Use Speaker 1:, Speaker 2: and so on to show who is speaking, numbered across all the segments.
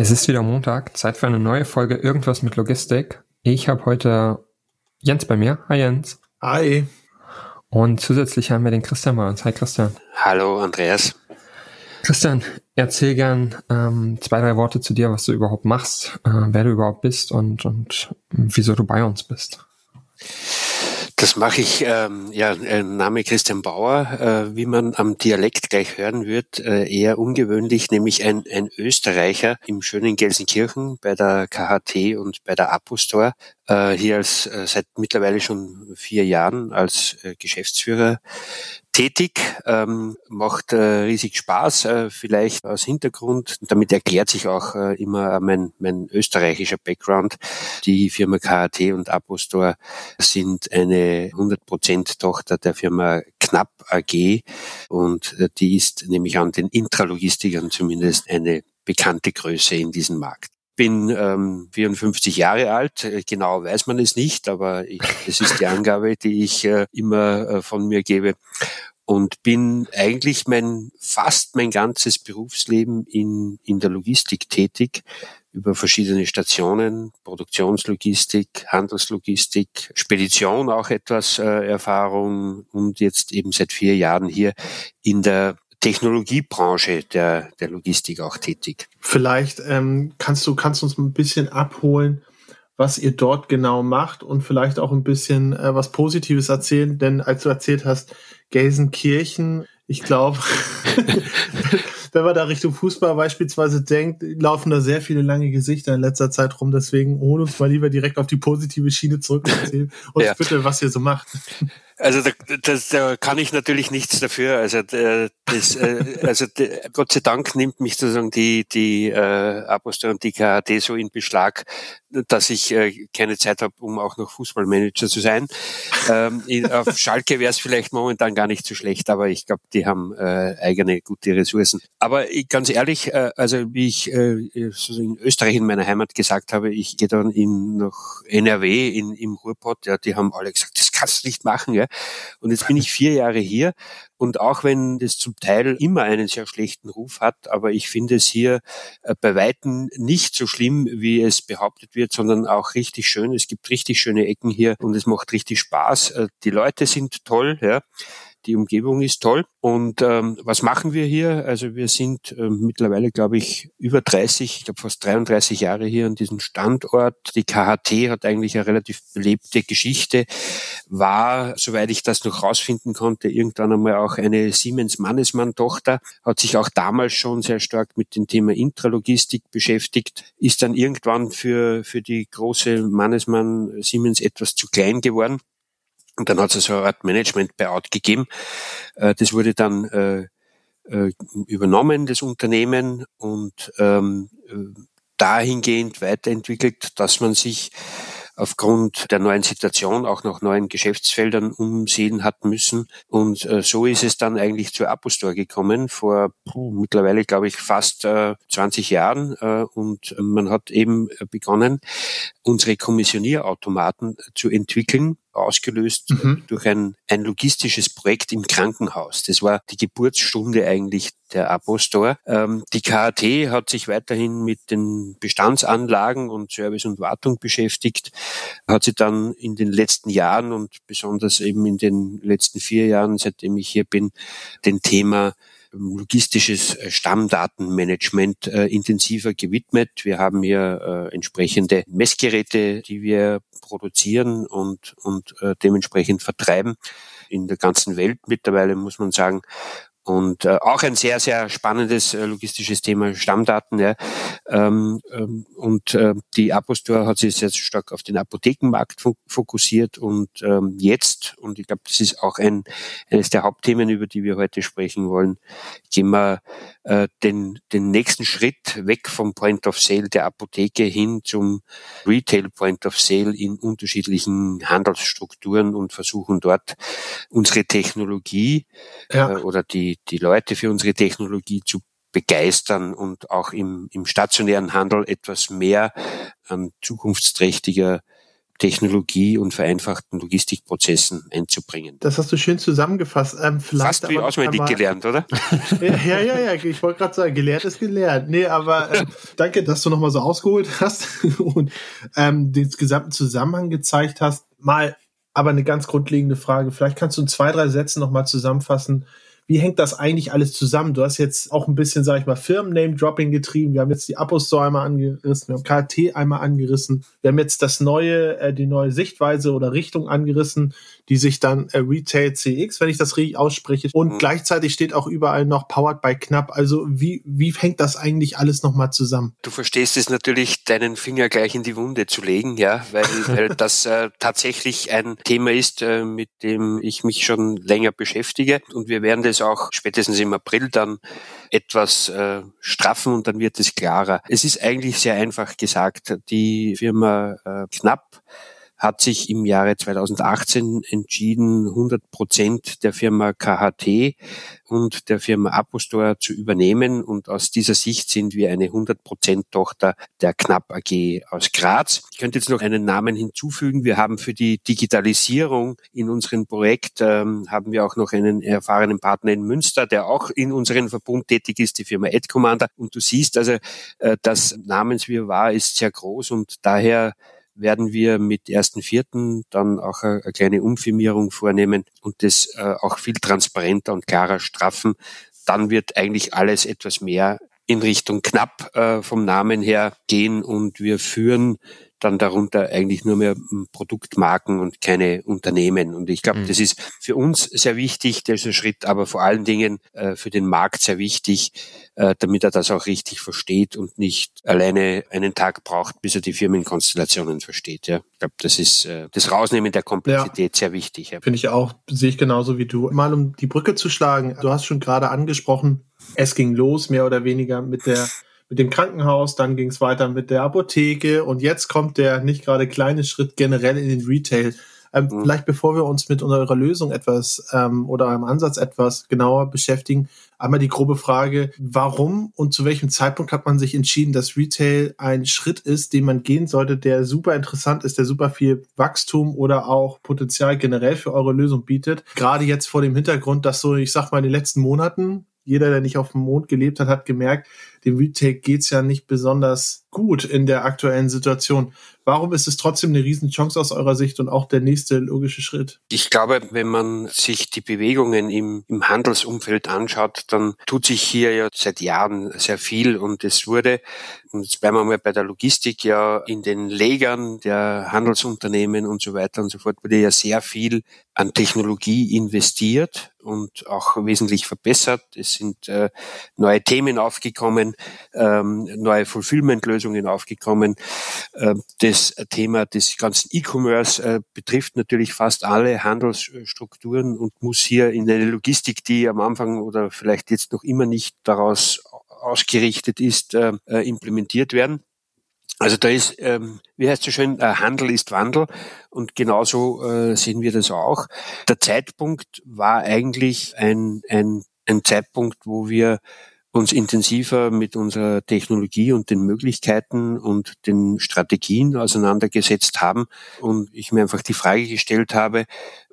Speaker 1: Es ist wieder Montag, Zeit für eine neue Folge Irgendwas mit Logistik. Ich habe heute Jens bei mir. Hi Jens.
Speaker 2: Hi.
Speaker 1: Und zusätzlich haben wir den Christian bei uns. Hi Christian.
Speaker 3: Hallo Andreas.
Speaker 1: Christian, erzähl gern ähm, zwei, drei Worte zu dir, was du überhaupt machst, äh, wer du überhaupt bist und, und wieso du bei uns bist.
Speaker 3: Das mache ich, ähm, ja, äh, Name Christian Bauer, äh, wie man am Dialekt gleich hören wird, äh, eher ungewöhnlich, nämlich ein, ein Österreicher im schönen Gelsenkirchen bei der KHT und bei der Apostor, äh, hier als äh, seit mittlerweile schon vier Jahren als äh, Geschäftsführer tätig, ähm, macht äh, riesig Spaß, äh, vielleicht aus Hintergrund. Damit erklärt sich auch äh, immer mein, mein österreichischer Background. Die Firma KAT und Apostor sind eine 100% Tochter der Firma Knapp AG und äh, die ist nämlich an den Intralogistikern zumindest eine bekannte Größe in diesem Markt bin ähm, 54 Jahre alt. Äh, genau weiß man es nicht, aber das ist die Angabe, die ich äh, immer äh, von mir gebe. Und bin eigentlich mein, fast mein ganzes Berufsleben in, in der Logistik tätig, über verschiedene Stationen, Produktionslogistik, Handelslogistik, Spedition auch etwas äh, Erfahrung und jetzt eben seit vier Jahren hier in der Technologiebranche der, der Logistik auch tätig.
Speaker 2: Vielleicht ähm, kannst du kannst uns ein bisschen abholen, was ihr dort genau macht und vielleicht auch ein bisschen äh, was Positives erzählen, denn als du erzählt hast, Gelsenkirchen, ich glaube, wenn man da Richtung Fußball beispielsweise denkt, laufen da sehr viele lange Gesichter in letzter Zeit rum. Deswegen hol uns mal lieber direkt auf die positive Schiene zurück und erzähl uns ja. bitte, was ihr so macht.
Speaker 3: Also da, das, da kann ich natürlich nichts dafür. Also das, äh, also Gott sei Dank nimmt mich sozusagen die die äh, Apostel und die KHD so in Beschlag, dass ich äh, keine Zeit habe, um auch noch Fußballmanager zu sein. Ähm, in, auf Schalke wäre es vielleicht momentan gar nicht so schlecht, aber ich glaube, die haben äh, eigene gute Ressourcen. Aber ich, ganz ehrlich, äh, also wie ich äh, so in Österreich in meiner Heimat gesagt habe, ich gehe dann in nach NRW in im Ruhrpott, ja, die haben alle gesagt, das kannst du nicht machen, ja. Und jetzt bin ich vier Jahre hier und auch wenn das zum Teil immer einen sehr schlechten Ruf hat, aber ich finde es hier äh, bei Weitem nicht so schlimm, wie es behauptet wird, sondern auch richtig schön. Es gibt richtig schöne Ecken hier und es macht richtig Spaß. Äh, die Leute sind toll, ja die Umgebung ist toll. Und ähm, was machen wir hier? Also wir sind äh, mittlerweile, glaube ich, über 30, ich glaube fast 33 Jahre hier an diesem Standort. Die KHT hat eigentlich eine relativ belebte Geschichte, war, soweit ich das noch rausfinden konnte, irgendwann einmal auch eine Siemens-Mannesmann-Tochter, hat sich auch damals schon sehr stark mit dem Thema Intralogistik beschäftigt, ist dann irgendwann für, für die große Mannesmann Siemens etwas zu klein geworden und dann hat es so eine Art Management-Buyout gegeben. Äh, das wurde dann äh, äh, übernommen, das Unternehmen, und ähm, dahingehend weiterentwickelt, dass man sich aufgrund der neuen Situation auch nach neuen Geschäftsfeldern umsehen hat müssen. Und äh, so ist es dann eigentlich zur Apostor gekommen, vor puh, mittlerweile, glaube ich, fast äh, 20 Jahren. Äh, und man hat eben begonnen, unsere Kommissionierautomaten zu entwickeln ausgelöst mhm. durch ein, ein logistisches Projekt im Krankenhaus. Das war die Geburtsstunde eigentlich der Apostor. Ähm, die KAT hat sich weiterhin mit den Bestandsanlagen und Service und Wartung beschäftigt, hat sie dann in den letzten Jahren und besonders eben in den letzten vier Jahren, seitdem ich hier bin, den Thema logistisches äh, Stammdatenmanagement äh, intensiver gewidmet. Wir haben hier äh, entsprechende Messgeräte, die wir produzieren und, und äh, dementsprechend vertreiben in der ganzen Welt mittlerweile, muss man sagen. Und äh, auch ein sehr, sehr spannendes äh, logistisches Thema, Stammdaten. Ja. Ähm, ähm, und äh, die Apostore hat sich sehr stark auf den Apothekenmarkt fokussiert und ähm, jetzt, und ich glaube, das ist auch ein, eines der Hauptthemen, über die wir heute sprechen wollen, gehen wir äh, den, den nächsten Schritt weg vom Point of Sale der Apotheke hin zum Retail Point of Sale in unterschiedlichen Handelsstrukturen und versuchen dort unsere Technologie ja. äh, oder die, die Leute für unsere Technologie zu begeistern und auch im, im stationären Handel etwas mehr an zukunftsträchtiger Technologie und vereinfachten Logistikprozessen einzubringen.
Speaker 2: Das hast du schön zusammengefasst.
Speaker 3: Ähm, Fast wie auswendig gelernt, oder?
Speaker 2: ja, ja, ja, ich wollte gerade sagen, gelehrt ist gelehrt. Nee, aber äh, danke, dass du nochmal so ausgeholt hast und ähm, den gesamten Zusammenhang gezeigt hast. Mal aber eine ganz grundlegende Frage. Vielleicht kannst du in zwei, drei Sätzen nochmal zusammenfassen, wie hängt das eigentlich alles zusammen? Du hast jetzt auch ein bisschen, sag ich mal, Firmen-Name-Dropping getrieben. Wir haben jetzt die Apple einmal angerissen, wir haben KT einmal angerissen. Wir haben jetzt das neue, äh, die neue Sichtweise oder Richtung angerissen, die sich dann äh, Retail CX, wenn ich das richtig ausspreche. Und mhm. gleichzeitig steht auch überall noch Powered by Knapp. Also wie, wie hängt das eigentlich alles nochmal zusammen?
Speaker 3: Du verstehst es natürlich, deinen Finger gleich in die Wunde zu legen, ja, weil, weil das äh, tatsächlich ein Thema ist, äh, mit dem ich mich schon länger beschäftige. Und wir werden das es auch spätestens im April dann etwas äh, straffen und dann wird es klarer. Es ist eigentlich sehr einfach gesagt. Die Firma äh, Knapp hat sich im Jahre 2018 entschieden, 100 Prozent der Firma KHT und der Firma Apostore zu übernehmen. Und aus dieser Sicht sind wir eine 100 Prozent Tochter der Knapp AG aus Graz. Ich könnte jetzt noch einen Namen hinzufügen. Wir haben für die Digitalisierung in unserem Projekt, ähm, haben wir auch noch einen erfahrenen Partner in Münster, der auch in unserem Verbund tätig ist, die Firma AdCommander. Und du siehst also, äh, das Namenswirrwarr ist sehr groß und daher werden wir mit ersten Vierten dann auch eine, eine kleine Umfirmierung vornehmen und das äh, auch viel transparenter und klarer straffen. Dann wird eigentlich alles etwas mehr in Richtung knapp äh, vom Namen her gehen und wir führen dann darunter eigentlich nur mehr Produktmarken und keine Unternehmen. Und ich glaube, mhm. das ist für uns sehr wichtig, dieser Schritt, aber vor allen Dingen äh, für den Markt sehr wichtig, äh, damit er das auch richtig versteht und nicht alleine einen Tag braucht, bis er die Firmenkonstellationen versteht. Ja. Ich glaube, das ist äh, das Rausnehmen der Komplexität ja. sehr wichtig. Ja.
Speaker 2: Finde ich auch, sehe ich genauso wie du. Mal um die Brücke zu schlagen, du hast schon gerade angesprochen, es ging los, mehr oder weniger mit der mit dem Krankenhaus, dann ging es weiter mit der Apotheke und jetzt kommt der nicht gerade kleine Schritt generell in den Retail. Ähm, mhm. Vielleicht bevor wir uns mit unserer Lösung etwas ähm, oder einem Ansatz etwas genauer beschäftigen, einmal die grobe Frage, warum und zu welchem Zeitpunkt hat man sich entschieden, dass Retail ein Schritt ist, den man gehen sollte, der super interessant ist, der super viel Wachstum oder auch Potenzial generell für eure Lösung bietet. Gerade jetzt vor dem Hintergrund, dass so, ich sag mal, in den letzten Monaten jeder, der nicht auf dem Mond gelebt hat, hat gemerkt, dem Retail geht's ja nicht besonders gut in der aktuellen Situation. Warum ist es trotzdem eine Riesenchance aus eurer Sicht und auch der nächste logische Schritt?
Speaker 3: Ich glaube, wenn man sich die Bewegungen im, im Handelsumfeld anschaut, dann tut sich hier ja seit Jahren sehr viel und es wurde, und jetzt bleiben wir mal bei der Logistik, ja in den Legern der Handelsunternehmen und so weiter und so fort, wurde ja sehr viel an Technologie investiert und auch wesentlich verbessert. Es sind äh, neue Themen aufgekommen, ähm, neue Fulfillment-Lösungen aufgekommen. Äh, das Thema des ganzen E-Commerce äh, betrifft natürlich fast alle Handelsstrukturen und muss hier in eine Logistik, die am Anfang oder vielleicht jetzt noch immer nicht daraus ausgerichtet ist, äh, äh implementiert werden. Also da ist, ähm, wie heißt es so schön, äh, Handel ist Wandel und genauso äh, sehen wir das auch. Der Zeitpunkt war eigentlich ein, ein, ein Zeitpunkt, wo wir uns intensiver mit unserer Technologie und den Möglichkeiten und den Strategien auseinandergesetzt haben und ich mir einfach die Frage gestellt habe,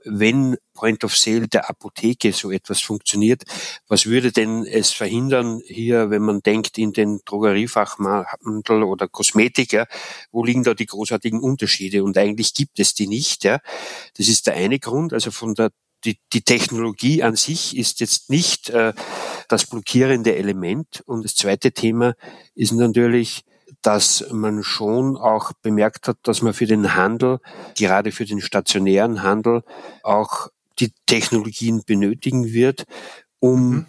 Speaker 3: wenn Point of Sale der Apotheke so etwas funktioniert, was würde denn es verhindern hier, wenn man denkt in den Drogeriefachhandel oder Kosmetik, ja, wo liegen da die großartigen Unterschiede? Und eigentlich gibt es die nicht, ja. Das ist der eine Grund, also von der die, die Technologie an sich ist jetzt nicht äh, das blockierende Element. Und das zweite Thema ist natürlich, dass man schon auch bemerkt hat, dass man für den Handel, gerade für den stationären Handel, auch die Technologien benötigen wird, um mhm.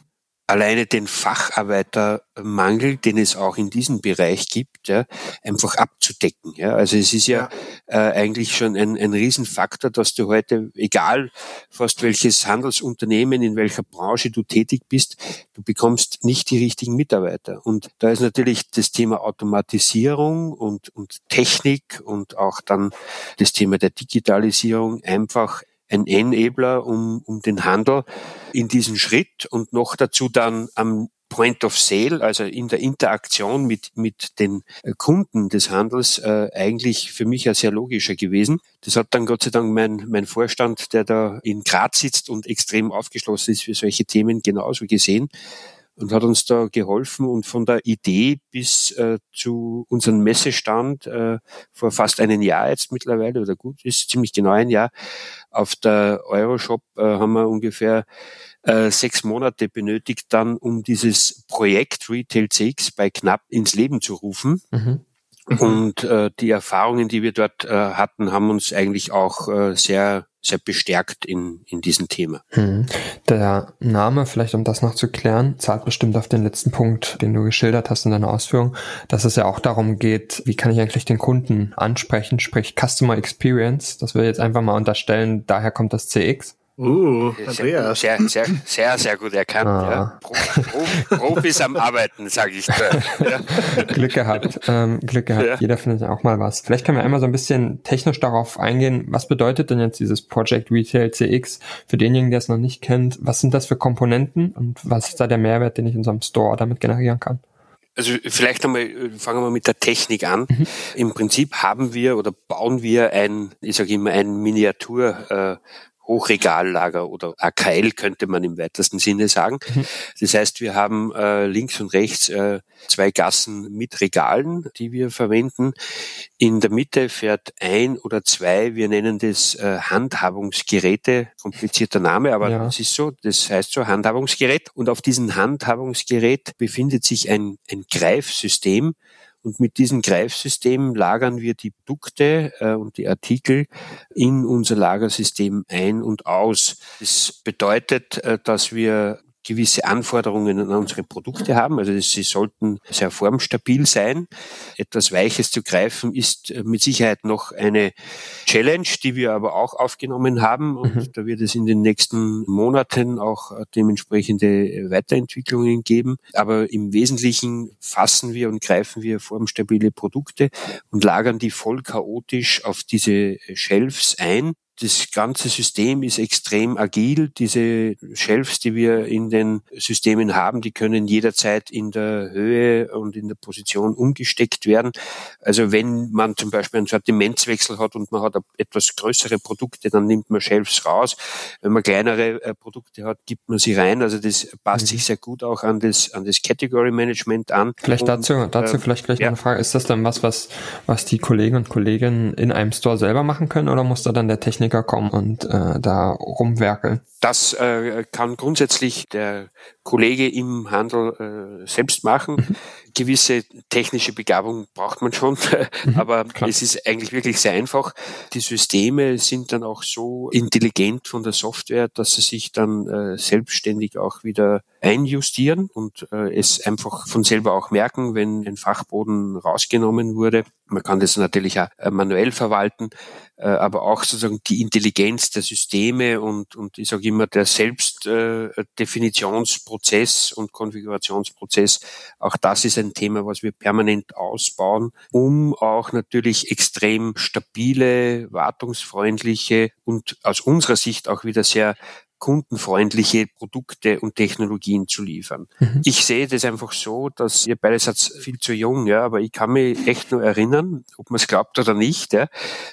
Speaker 3: Alleine den Facharbeitermangel, den es auch in diesem Bereich gibt, ja, einfach abzudecken. Ja. Also es ist ja, ja. Äh, eigentlich schon ein, ein Riesenfaktor, dass du heute, egal fast welches Handelsunternehmen, in welcher Branche du tätig bist, du bekommst nicht die richtigen Mitarbeiter. Und da ist natürlich das Thema Automatisierung und, und Technik und auch dann das Thema der Digitalisierung einfach ein Enabler, um, um den Handel in diesen Schritt und noch dazu dann am Point of Sale, also in der Interaktion mit, mit den äh, Kunden des Handels, äh, eigentlich für mich ja sehr logischer gewesen. Das hat dann Gott sei Dank mein, mein Vorstand, der da in Graz sitzt und extrem aufgeschlossen ist für solche Themen, genauso gesehen und hat uns da geholfen und von der Idee bis äh, zu unserem Messestand äh, vor fast einem Jahr jetzt mittlerweile oder gut ist ziemlich genau ein Jahr auf der Euroshop äh, haben wir ungefähr äh, sechs Monate benötigt dann, um dieses Projekt Retail CX bei knapp ins Leben zu rufen. Mhm. Und äh, die Erfahrungen, die wir dort äh, hatten, haben uns eigentlich auch sehr sehr bestärkt in, in diesem Thema.
Speaker 1: Hm. Der Name, vielleicht um das noch zu klären, zahlt bestimmt auf den letzten Punkt, den du geschildert hast in deiner Ausführung, dass es ja auch darum geht, wie kann ich eigentlich den Kunden ansprechen, sprich Customer Experience. Das will ich jetzt einfach mal unterstellen, daher kommt das CX.
Speaker 3: Uh, Andreas. Sehr, sehr, sehr, sehr gut erkannt. Ah. Ja. Pro, Pro, Profis am Arbeiten, sage ich. Ja.
Speaker 1: Glück gehabt. Ähm, Glück gehabt. Ja. Jeder findet ja auch mal was. Vielleicht können wir einmal so ein bisschen technisch darauf eingehen. Was bedeutet denn jetzt dieses Project Retail CX für denjenigen, der es noch nicht kennt? Was sind das für Komponenten und was ist da der Mehrwert, den ich in so einem Store damit generieren kann?
Speaker 3: Also vielleicht einmal fangen wir mit der Technik an. Mhm. Im Prinzip haben wir oder bauen wir ein, ich sage immer, ein Miniatur äh, Hochregallager oder AKL könnte man im weitesten Sinne sagen. Mhm. Das heißt, wir haben äh, links und rechts äh, zwei Gassen mit Regalen, die wir verwenden. In der Mitte fährt ein oder zwei, wir nennen das äh, Handhabungsgeräte, komplizierter Name, aber ja. das ist so, das heißt so Handhabungsgerät. Und auf diesem Handhabungsgerät befindet sich ein, ein Greifsystem, und mit diesem Greifsystem lagern wir die Produkte äh, und die Artikel in unser Lagersystem ein und aus. Das bedeutet, äh, dass wir gewisse Anforderungen an unsere Produkte haben. Also sie sollten sehr formstabil sein. Etwas Weiches zu greifen ist äh, mit Sicherheit noch eine Challenge, die wir aber auch aufgenommen haben. Und mhm. da wird es in den nächsten Monaten auch dementsprechende Weiterentwicklungen geben. Aber im Wesentlichen fassen wir und greifen wir formstabile Produkte und lagern die voll chaotisch auf diese Shelves ein das ganze System ist extrem agil. Diese Shelves, die wir in den Systemen haben, die können jederzeit in der Höhe und in der Position umgesteckt werden. Also wenn man zum Beispiel einen Sortimentswechsel hat und man hat etwas größere Produkte, dann nimmt man Shelves raus. Wenn man kleinere äh, Produkte hat, gibt man sie rein. Also das passt mhm. sich sehr gut auch an das, an das Category Management an.
Speaker 1: Vielleicht und, dazu, dazu äh, vielleicht gleich ja. eine Frage. Ist das dann was, was, was die Kollegen und Kolleginnen in einem Store selber machen können oder muss da dann der Techniker Techniker kommen und äh, da rumwerkeln.
Speaker 3: Das äh, kann grundsätzlich der Kollege im Handel äh, selbst machen. Mhm. Gewisse technische Begabung braucht man schon, mhm, aber klar. es ist eigentlich wirklich sehr einfach. Die Systeme sind dann auch so intelligent von der Software, dass sie sich dann äh, selbstständig auch wieder einjustieren und äh, es einfach von selber auch merken, wenn ein Fachboden rausgenommen wurde. Man kann das natürlich auch äh, manuell verwalten, äh, aber auch sozusagen die Intelligenz der Systeme und, und ich sage immer, der Selbstdefinitionsprozess und Konfigurationsprozess, auch das ist ein Thema, was wir permanent ausbauen, um auch natürlich extrem stabile, wartungsfreundliche und aus unserer Sicht auch wieder sehr kundenfreundliche Produkte und Technologien zu liefern. Mhm. Ich sehe das einfach so, dass ihr beide seid viel zu jung, ja, aber ich kann mich echt nur erinnern, ob man es glaubt oder nicht, ja,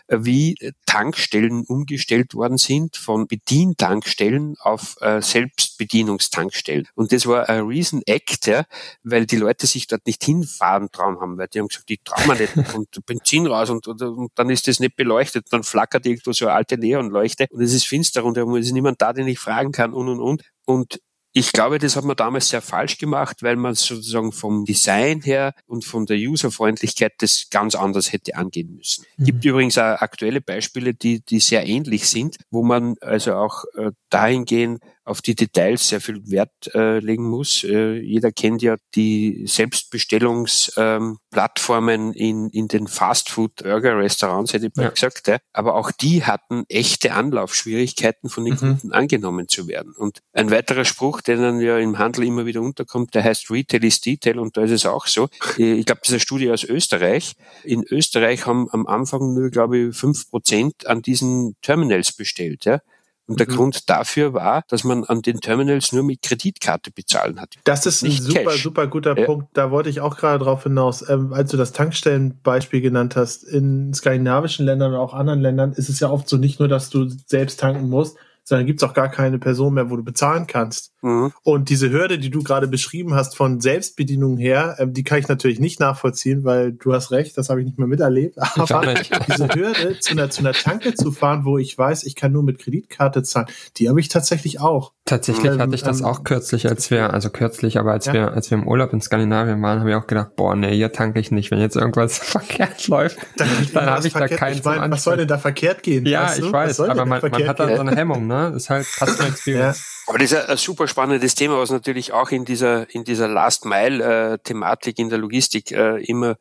Speaker 3: wie Tankstellen umgestellt worden sind von Bedientankstellen auf äh, Selbstbedienungstankstellen. Und das war ein riesen Act, ja, weil die Leute sich dort nicht hinfahren trauen haben, weil die haben gesagt, die trauen wir nicht und Benzin raus und, und, und, dann ist das nicht beleuchtet, dann flackert irgendwo so eine alte Neonleuchte und es ist finster und da ist niemand da, den ich fragen kann und und und. Und ich glaube, das hat man damals sehr falsch gemacht, weil man sozusagen vom Design her und von der Userfreundlichkeit das ganz anders hätte angehen müssen. Mhm. Gibt übrigens auch aktuelle Beispiele, die, die sehr ähnlich sind, wo man also auch äh, dahingehend auf die Details sehr viel Wert äh, legen muss. Äh, jeder kennt ja die Selbstbestellungsplattformen ähm, in, in den Fastfood-Burger-Restaurants, hätte ich mal ja. gesagt. Ja. Aber auch die hatten echte Anlaufschwierigkeiten, von den mhm. Kunden angenommen zu werden. Und ein weiterer Spruch, der dann ja im Handel immer wieder unterkommt, der heißt Retail is Detail und da ist es auch so. Äh, ich glaube, das ist eine Studie aus Österreich. In Österreich haben am Anfang nur, glaube ich, fünf Prozent an diesen Terminals bestellt. Ja? Und der mhm. Grund dafür war, dass man an den Terminals nur mit Kreditkarte bezahlen hat.
Speaker 2: Das ist ein super, Cash. super guter ja. Punkt. Da wollte ich auch gerade drauf hinaus. Ähm, als du das Tankstellenbeispiel genannt hast, in skandinavischen Ländern und auch anderen Ländern ist es ja oft so nicht nur, dass du selbst tanken musst, sondern gibt es auch gar keine Person mehr, wo du bezahlen kannst. Mhm. Und diese Hürde, die du gerade beschrieben hast, von Selbstbedienung her, ähm, die kann ich natürlich nicht nachvollziehen, weil du hast recht, das habe ich nicht mehr miterlebt. Aber diese Hürde, zu einer, zu einer Tanke zu fahren, wo ich weiß, ich kann nur mit Kreditkarte zahlen, die habe ich tatsächlich auch.
Speaker 1: Tatsächlich ähm, hatte ich das ähm, auch kürzlich, als wir, also kürzlich, aber als ja. wir, als wir im Urlaub in Skandinavien waren, habe ich auch gedacht, boah, nee, hier tanke ich nicht. Wenn jetzt irgendwas verkehrt läuft, dann, dann habe ich da keinen ich
Speaker 2: mein, Was soll denn da verkehrt gehen?
Speaker 1: Ja, weißt du? ich weiß, aber man, man hat dann so eine Hemmung, ne? Das ist halt Customer Experience.
Speaker 3: Aber das ist ein super spannendes Thema, was natürlich auch in dieser, in dieser Last-Mile-Thematik in der Logistik äh, immer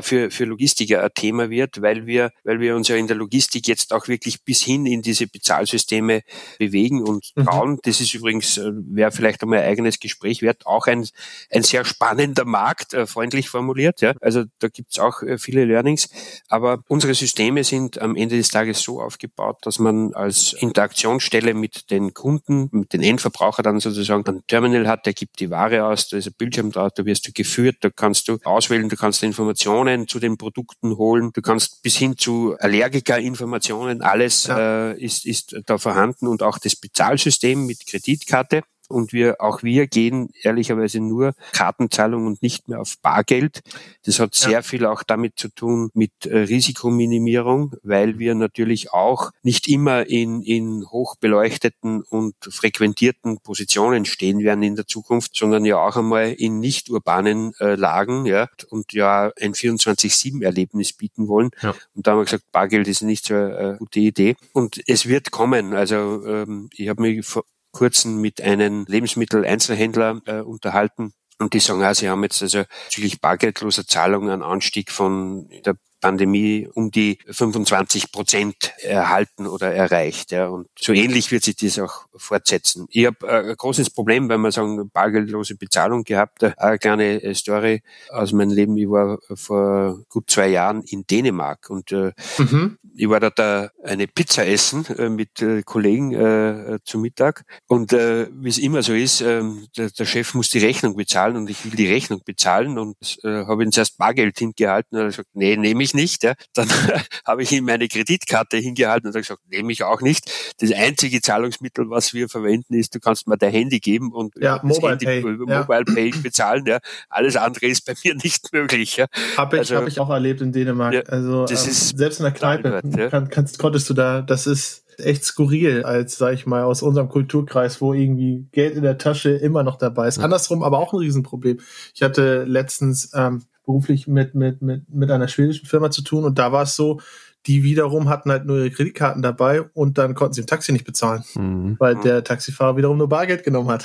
Speaker 3: für, für Logistiker ein Thema wird, weil wir, weil wir uns ja in der Logistik jetzt auch wirklich bis hin in diese Bezahlsysteme bewegen und trauen. Mhm. Das ist übrigens, äh, wäre vielleicht einmal ein eigenes Gespräch wert, auch ein, ein sehr spannender Markt, äh, freundlich formuliert. Ja. Also da gibt's auch viele Learnings. Aber unsere Systeme sind am Ende des Tages so aufgebaut, dass man als Interaktionsstelle mit den Kunden, mit den den Endverbraucher dann sozusagen ein Terminal hat, der gibt die Ware aus, da ist ein Bildschirm drauf, da wirst du geführt, da kannst du auswählen, du kannst Informationen zu den Produkten holen, du kannst bis hin zu Allergikerinformationen, alles ja. äh, ist, ist da vorhanden und auch das Bezahlsystem mit Kreditkarte und wir, auch wir gehen ehrlicherweise nur Kartenzahlung und nicht mehr auf Bargeld. Das hat sehr ja. viel auch damit zu tun mit äh, Risikominimierung, weil wir natürlich auch nicht immer in, in hochbeleuchteten und frequentierten Positionen stehen werden in der Zukunft, sondern ja auch einmal in nicht urbanen äh, Lagen, ja, und ja ein 24-7-Erlebnis bieten wollen. Ja. Und da haben wir gesagt, Bargeld ist nicht so eine gute Idee. Und es wird kommen. Also ähm, ich habe mich kurzem mit einem Lebensmitteleinzelhändler äh, unterhalten. Und die sagen, ah, sie haben jetzt also bezüglich bargeldloser Zahlungen einen Anstieg von der Pandemie um die 25 Prozent erhalten oder erreicht. Ja. Und so ähnlich wird sich das auch fortsetzen. Ich habe äh, ein großes Problem, wenn man sagen, bargeldlose Bezahlung gehabt. Eine kleine äh, Story aus meinem Leben. Ich war vor gut zwei Jahren in Dänemark und äh, mhm. ich war dort da eine Pizza essen äh, mit äh, Kollegen äh, zum Mittag. Und äh, wie es immer so ist, äh, der, der, Chef muss die Rechnung bezahlen und ich will die Rechnung bezahlen und äh, habe ihm zuerst Bargeld hingehalten und er hat gesagt, nee, nehme ich ich nicht. Ja. Dann habe ich ihm meine Kreditkarte hingehalten und gesagt, nehme ich auch nicht. Das einzige Zahlungsmittel, was wir verwenden, ist, du kannst mir dein Handy geben und
Speaker 2: ja, Mobile, Handy, Pay.
Speaker 3: Mobile ja. Pay bezahlen. Ja. Alles andere ist bei mir nicht möglich. Ja.
Speaker 2: Habe ich, also, hab ich auch erlebt in Dänemark. Ja, also ähm, selbst in der Kneipe ja. kann, kannst, konntest du da, das ist echt skurril, als, sag ich mal, aus unserem Kulturkreis, wo irgendwie Geld in der Tasche immer noch dabei ist. Andersrum aber auch ein Riesenproblem. Ich hatte letztens ähm, beruflich mit, mit, mit, mit einer schwedischen Firma zu tun und da war es so, die wiederum hatten halt nur ihre Kreditkarten dabei und dann konnten sie im Taxi nicht bezahlen, mhm. weil der Taxifahrer wiederum nur Bargeld genommen hat.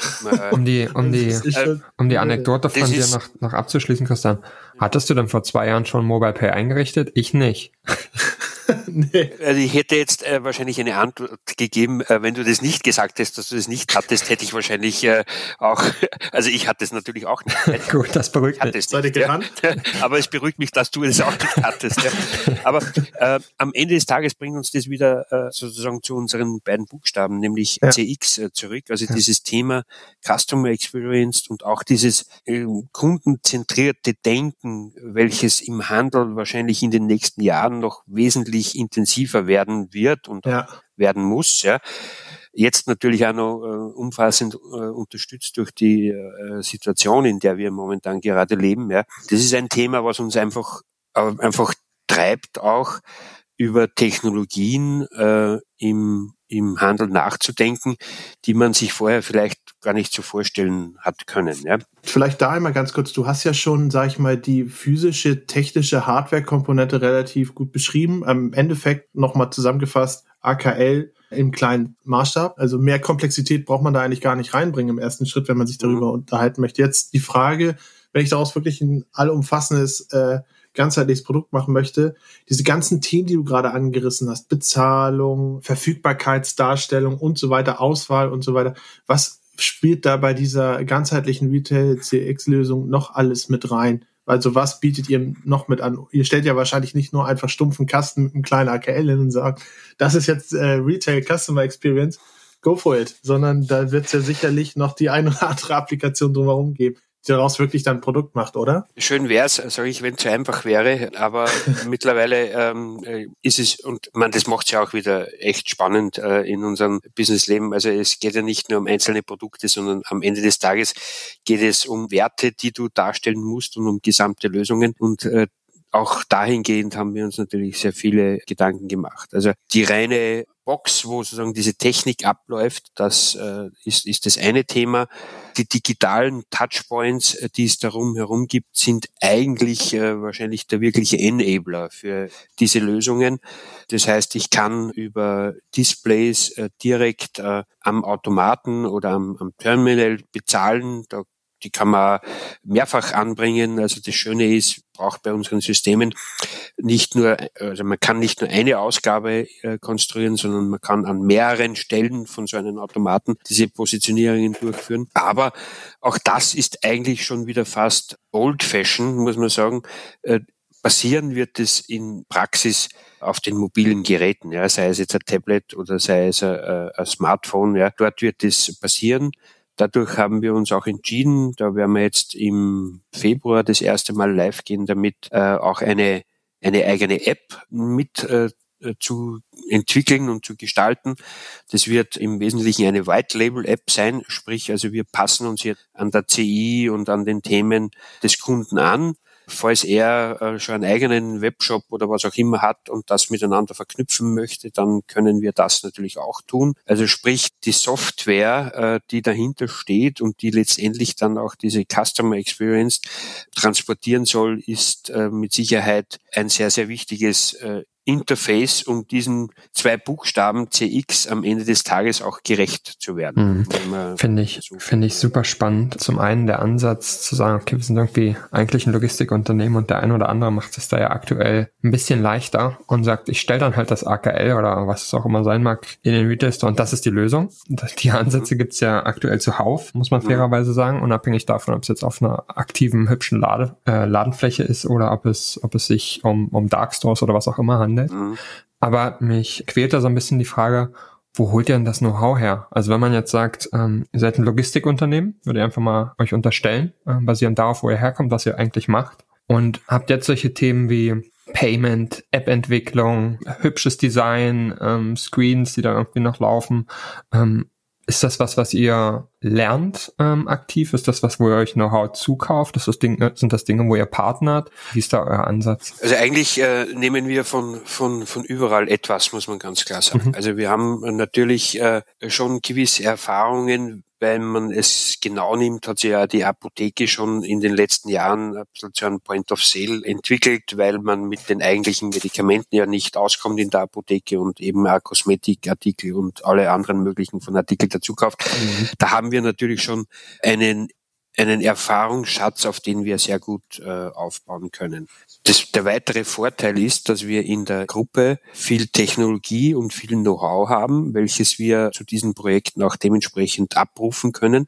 Speaker 1: Um die, um die, äh, um die Anekdote von dir noch, noch abzuschließen, Christian. Hattest du denn vor zwei Jahren schon Mobile Pay eingerichtet? Ich nicht.
Speaker 3: nee. Also ich hätte jetzt äh, wahrscheinlich eine Antwort gegeben, äh, wenn du das nicht gesagt hättest, dass du das nicht hattest, hätte ich wahrscheinlich äh, auch, also ich hatte es natürlich auch nicht.
Speaker 1: Gut, das beruhigt mich.
Speaker 3: Seid ihr ja. Aber es beruhigt mich, dass du es auch nicht hattest. Ja. Aber äh, am Ende des Tages bringt uns das wieder äh, sozusagen zu unseren beiden Buchstaben, nämlich ja. CX äh, zurück. Also ja. dieses Thema Customer Experience und auch dieses äh, kundenzentrierte Denken, welches im Handel wahrscheinlich in den nächsten Jahren noch wesentlich intensiver werden wird und ja. werden muss. Ja. Jetzt natürlich auch noch äh, umfassend äh, unterstützt durch die äh, Situation, in der wir momentan gerade leben. Ja. Das ist ein Thema, was uns einfach, äh, einfach treibt, auch über Technologien äh, im, im Handel nachzudenken, die man sich vorher vielleicht gar nicht so vorstellen hat können. Ja.
Speaker 2: Vielleicht da einmal ganz kurz, du hast ja schon, sag ich mal, die physische, technische Hardware-Komponente relativ gut beschrieben. Im Endeffekt nochmal zusammengefasst, AKL im kleinen Maßstab. Also mehr Komplexität braucht man da eigentlich gar nicht reinbringen im ersten Schritt, wenn man sich darüber mhm. unterhalten möchte. Jetzt die Frage, wenn ich daraus wirklich ein allumfassendes, äh, ganzheitliches Produkt machen möchte, diese ganzen Themen, die du gerade angerissen hast, Bezahlung, Verfügbarkeitsdarstellung und so weiter, Auswahl und so weiter, was spielt da bei dieser ganzheitlichen Retail-CX-Lösung noch alles mit rein? Also was bietet ihr noch mit an? Ihr stellt ja wahrscheinlich nicht nur einfach stumpfen Kasten mit einem kleinen AKL hin und sagt, das ist jetzt äh, Retail Customer Experience, go for it, sondern da wird es ja sicherlich noch die ein oder andere Applikation drumherum geben daraus wirklich dann Produkt macht, oder?
Speaker 3: Schön wäre es, sage ich, wenn es so einfach wäre, aber mittlerweile ähm, äh, ist es, und man, das macht es ja auch wieder echt spannend äh, in unserem Businessleben. Also es geht ja nicht nur um einzelne Produkte, sondern am Ende des Tages geht es um Werte, die du darstellen musst und um gesamte Lösungen. Und äh, auch dahingehend haben wir uns natürlich sehr viele Gedanken gemacht. Also die reine Box, wo sozusagen diese Technik abläuft, das äh, ist, ist das eine Thema. Die digitalen Touchpoints, äh, die es darum herum gibt, sind eigentlich äh, wahrscheinlich der wirkliche Enabler für diese Lösungen. Das heißt, ich kann über Displays äh, direkt äh, am Automaten oder am, am Terminal bezahlen. Da die kann man mehrfach anbringen. Also das Schöne ist, braucht bei unseren Systemen nicht nur, also man kann nicht nur eine Ausgabe äh, konstruieren, sondern man kann an mehreren Stellen von so einem Automaten diese Positionierungen durchführen. Aber auch das ist eigentlich schon wieder fast old fashion, muss man sagen. Äh, basieren wird es in Praxis auf den mobilen Geräten, ja, sei es jetzt ein Tablet oder sei es ein, ein Smartphone, ja, dort wird es passieren. Dadurch haben wir uns auch entschieden, da werden wir jetzt im Februar das erste Mal live gehen, damit äh, auch eine, eine eigene App mit äh, zu entwickeln und zu gestalten. Das wird im Wesentlichen eine White Label App sein, sprich also wir passen uns hier an der CI und an den Themen des Kunden an Falls er äh, schon einen eigenen Webshop oder was auch immer hat und das miteinander verknüpfen möchte, dann können wir das natürlich auch tun. Also sprich, die Software, äh, die dahinter steht und die letztendlich dann auch diese Customer Experience transportieren soll, ist äh, mit Sicherheit ein sehr, sehr wichtiges Interface, um diesen zwei Buchstaben CX am Ende des Tages auch gerecht zu werden.
Speaker 1: Mhm. Finde ich, finde ich super spannend. Zum einen der Ansatz zu sagen, okay, wir sind irgendwie eigentlich ein Logistikunternehmen und der eine oder andere macht es da ja aktuell ein bisschen leichter und sagt, ich stelle dann halt das AKL oder was es auch immer sein mag in den Retail Store und das ist die Lösung. Die Ansätze mhm. gibt's ja aktuell zuhauf, muss man mhm. fairerweise sagen, unabhängig davon, ob es jetzt auf einer aktiven, hübschen Lade, äh, Ladenfläche ist oder ob es, ob es sich um, um Dark Stores oder was auch immer handelt handelt. Mhm. Aber mich quält da so ein bisschen die Frage, wo holt ihr denn das Know-how her? Also wenn man jetzt sagt, ähm, ihr seid ein Logistikunternehmen, würde ich einfach mal euch unterstellen, äh, basierend darauf, wo ihr herkommt, was ihr eigentlich macht. Und habt jetzt solche Themen wie Payment, App-Entwicklung, hübsches Design, ähm, Screens, die da irgendwie noch laufen. Ähm, ist das was, was ihr lernt ähm, aktiv? Ist das was, wo ihr euch Know-how zukauft? Ist das Ding, äh, sind das Dinge, wo ihr partnert? Wie ist da euer Ansatz?
Speaker 3: Also eigentlich äh, nehmen wir von, von, von überall etwas, muss man ganz klar sagen. Mhm. Also wir haben natürlich äh, schon gewisse Erfahrungen, wenn man es genau nimmt, hat sich ja die Apotheke schon in den letzten Jahren zu einem Point of Sale entwickelt, weil man mit den eigentlichen Medikamenten ja nicht auskommt in der Apotheke und eben auch Kosmetikartikel und alle anderen möglichen von Artikeln dazu kauft. Mhm. Da haben wir natürlich schon einen einen Erfahrungsschatz, auf den wir sehr gut äh, aufbauen können. Das, der weitere Vorteil ist, dass wir in der Gruppe viel Technologie und viel Know-how haben, welches wir zu diesen Projekten auch dementsprechend abrufen können.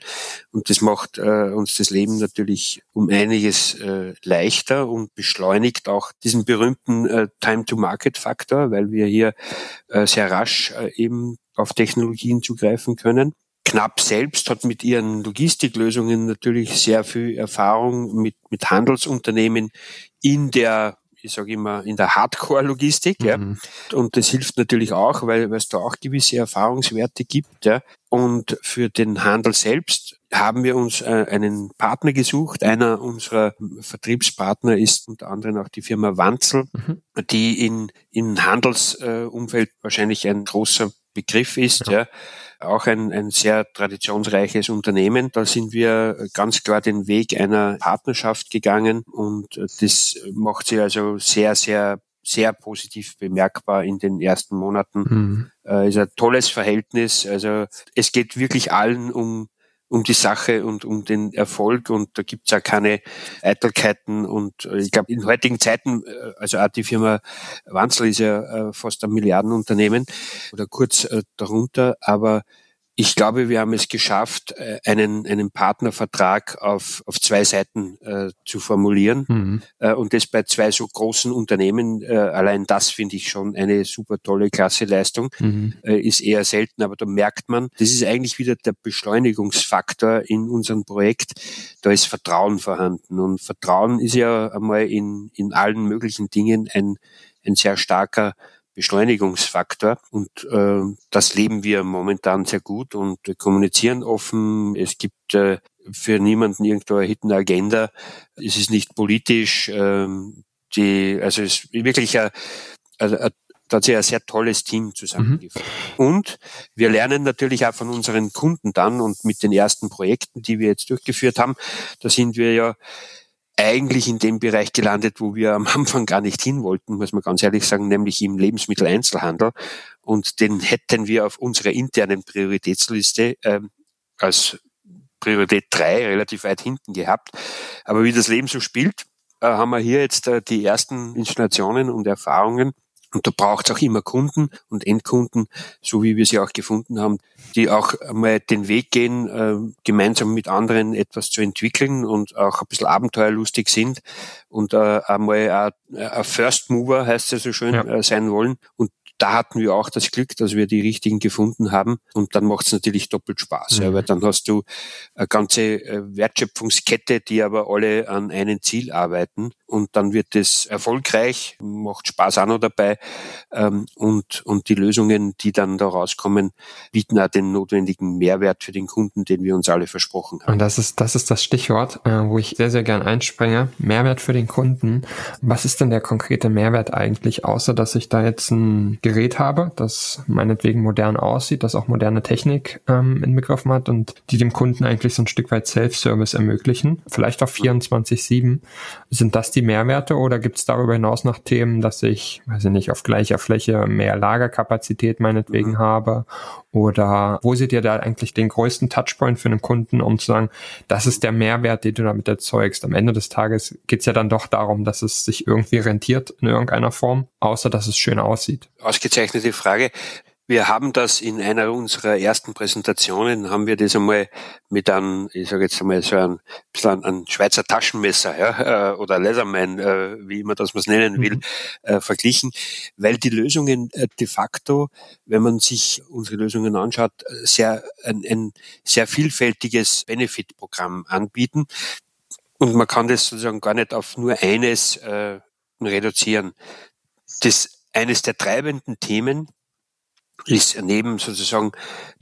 Speaker 3: Und das macht äh, uns das Leben natürlich um einiges äh, leichter und beschleunigt auch diesen berühmten äh, Time-to-Market-Faktor, weil wir hier äh, sehr rasch äh, eben auf Technologien zugreifen können. Knapp selbst hat mit ihren Logistiklösungen natürlich sehr viel Erfahrung mit, mit Handelsunternehmen in der ich sage immer, in der Hardcore-Logistik. Ja. Mhm. Und das hilft natürlich auch, weil, weil es da auch gewisse Erfahrungswerte gibt. Ja. Und für den Handel selbst haben wir uns äh, einen Partner gesucht. Einer unserer Vertriebspartner ist unter anderem auch die Firma Wanzel, mhm. die in, im Handelsumfeld wahrscheinlich ein großer Begriff ist. Ja. ja auch ein, ein sehr traditionsreiches Unternehmen. Da sind wir ganz klar den Weg einer Partnerschaft gegangen und das macht sie also sehr, sehr sehr positiv bemerkbar in den ersten Monaten. Mhm. Äh, ist ein tolles Verhältnis. Also es geht wirklich allen um um die Sache und um den Erfolg und da gibt's ja keine Eitelkeiten und äh, ich glaube in heutigen Zeiten, äh, also auch die Firma Wanzel ist ja äh, fast ein Milliardenunternehmen oder kurz darunter, aber ich glaube, wir haben es geschafft, äh, einen, einen Partnervertrag auf, auf zwei Seiten äh, zu formulieren. Mhm. Äh, und das bei zwei so großen Unternehmen, äh, allein das finde ich schon eine super tolle Klasseleistung. Mhm. Äh, ist eher selten, aber da merkt man, das ist eigentlich wieder der Beschleunigungsfaktor in unserem Projekt. Da ist Vertrauen vorhanden. Und Vertrauen ist ja einmal in, in allen möglichen Dingen ein, ein sehr starker Beschleunigungsfaktor. Und äh, das leben wir momentan sehr gut und kommunizieren offen. Es gibt äh, für niemanden irgendwo eine Hidden Agenda. Es ist nicht politisch. Äh, die, also es ist wirklich ein, ein, ein sehr tolles Team zusammengefügt. Mhm. Und wir lernen natürlich auch von unseren Kunden dann und mit den ersten Projekten, die wir jetzt durchgeführt haben, da sind wir ja eigentlich in dem Bereich gelandet, wo wir am Anfang gar nicht hin wollten, muss man ganz ehrlich sagen, nämlich im Lebensmitteleinzelhandel. Und den hätten wir auf unserer internen Prioritätsliste äh, als Priorität drei relativ weit hinten gehabt. Aber wie das Leben so spielt, äh, haben wir hier jetzt äh, die ersten Installationen und Erfahrungen und da braucht es auch immer Kunden und Endkunden, so wie wir sie auch gefunden haben, die auch mal den Weg gehen, äh, gemeinsam mit anderen etwas zu entwickeln und auch ein bisschen abenteuerlustig sind und äh, einmal ein First Mover, heißt es ja so schön, ja. äh, sein wollen. Und da hatten wir auch das Glück, dass wir die richtigen gefunden haben. Und dann macht es natürlich doppelt Spaß, mhm. ja, weil dann hast du eine ganze äh, Wertschöpfungskette, die aber alle an einem Ziel arbeiten. Und dann wird es erfolgreich, macht Spaß auch noch dabei. Ähm, und, und die Lösungen, die dann da rauskommen, bieten auch den notwendigen Mehrwert für den Kunden, den wir uns alle versprochen haben.
Speaker 1: Und das ist, das ist das Stichwort, äh, wo ich sehr, sehr gern einspringe. Mehrwert für den Kunden. Was ist denn der konkrete Mehrwert eigentlich, außer dass ich da jetzt ein Gerät habe, das meinetwegen modern aussieht, das auch moderne Technik ähm, inbegriffen hat und die dem Kunden eigentlich so ein Stück weit Self-Service ermöglichen, vielleicht auch 24-7. Sind das die Mehrwerte oder gibt es darüber hinaus noch Themen, dass ich, weiß ich nicht, auf gleicher Fläche mehr Lagerkapazität meinetwegen mhm. habe oder wo seht ihr da eigentlich den größten Touchpoint für einen Kunden, um zu sagen, das ist der Mehrwert, den du damit erzeugst? Am Ende des Tages geht es ja dann doch darum, dass es sich irgendwie rentiert in irgendeiner Form, außer dass es schön aussieht.
Speaker 3: Ausgezeichnete Frage. Wir haben das in einer unserer ersten Präsentationen, haben wir das einmal mit einem, ich sage jetzt einmal so ein bisschen ein Schweizer Taschenmesser ja, äh, oder Leatherman, äh, wie immer das man es nennen will, mhm. äh, verglichen, weil die Lösungen de facto, wenn man sich unsere Lösungen anschaut, sehr ein, ein sehr vielfältiges Benefit-Programm anbieten und man kann das sozusagen gar nicht auf nur eines äh, reduzieren. Das eines der treibenden Themen ist neben sozusagen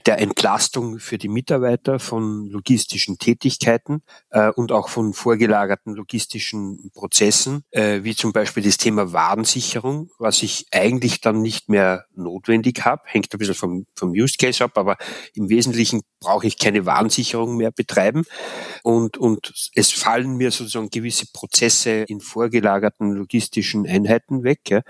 Speaker 3: der Entlastung für die Mitarbeiter von logistischen Tätigkeiten äh, und auch von vorgelagerten logistischen Prozessen, äh, wie zum Beispiel das Thema Warensicherung, was ich eigentlich dann nicht mehr notwendig habe, hängt ein bisschen vom, vom Use Case ab, aber im Wesentlichen brauche ich keine Warensicherung mehr betreiben und, und es fallen mir sozusagen gewisse Prozesse in vorgelagerten logistischen Einheiten weg. Ja.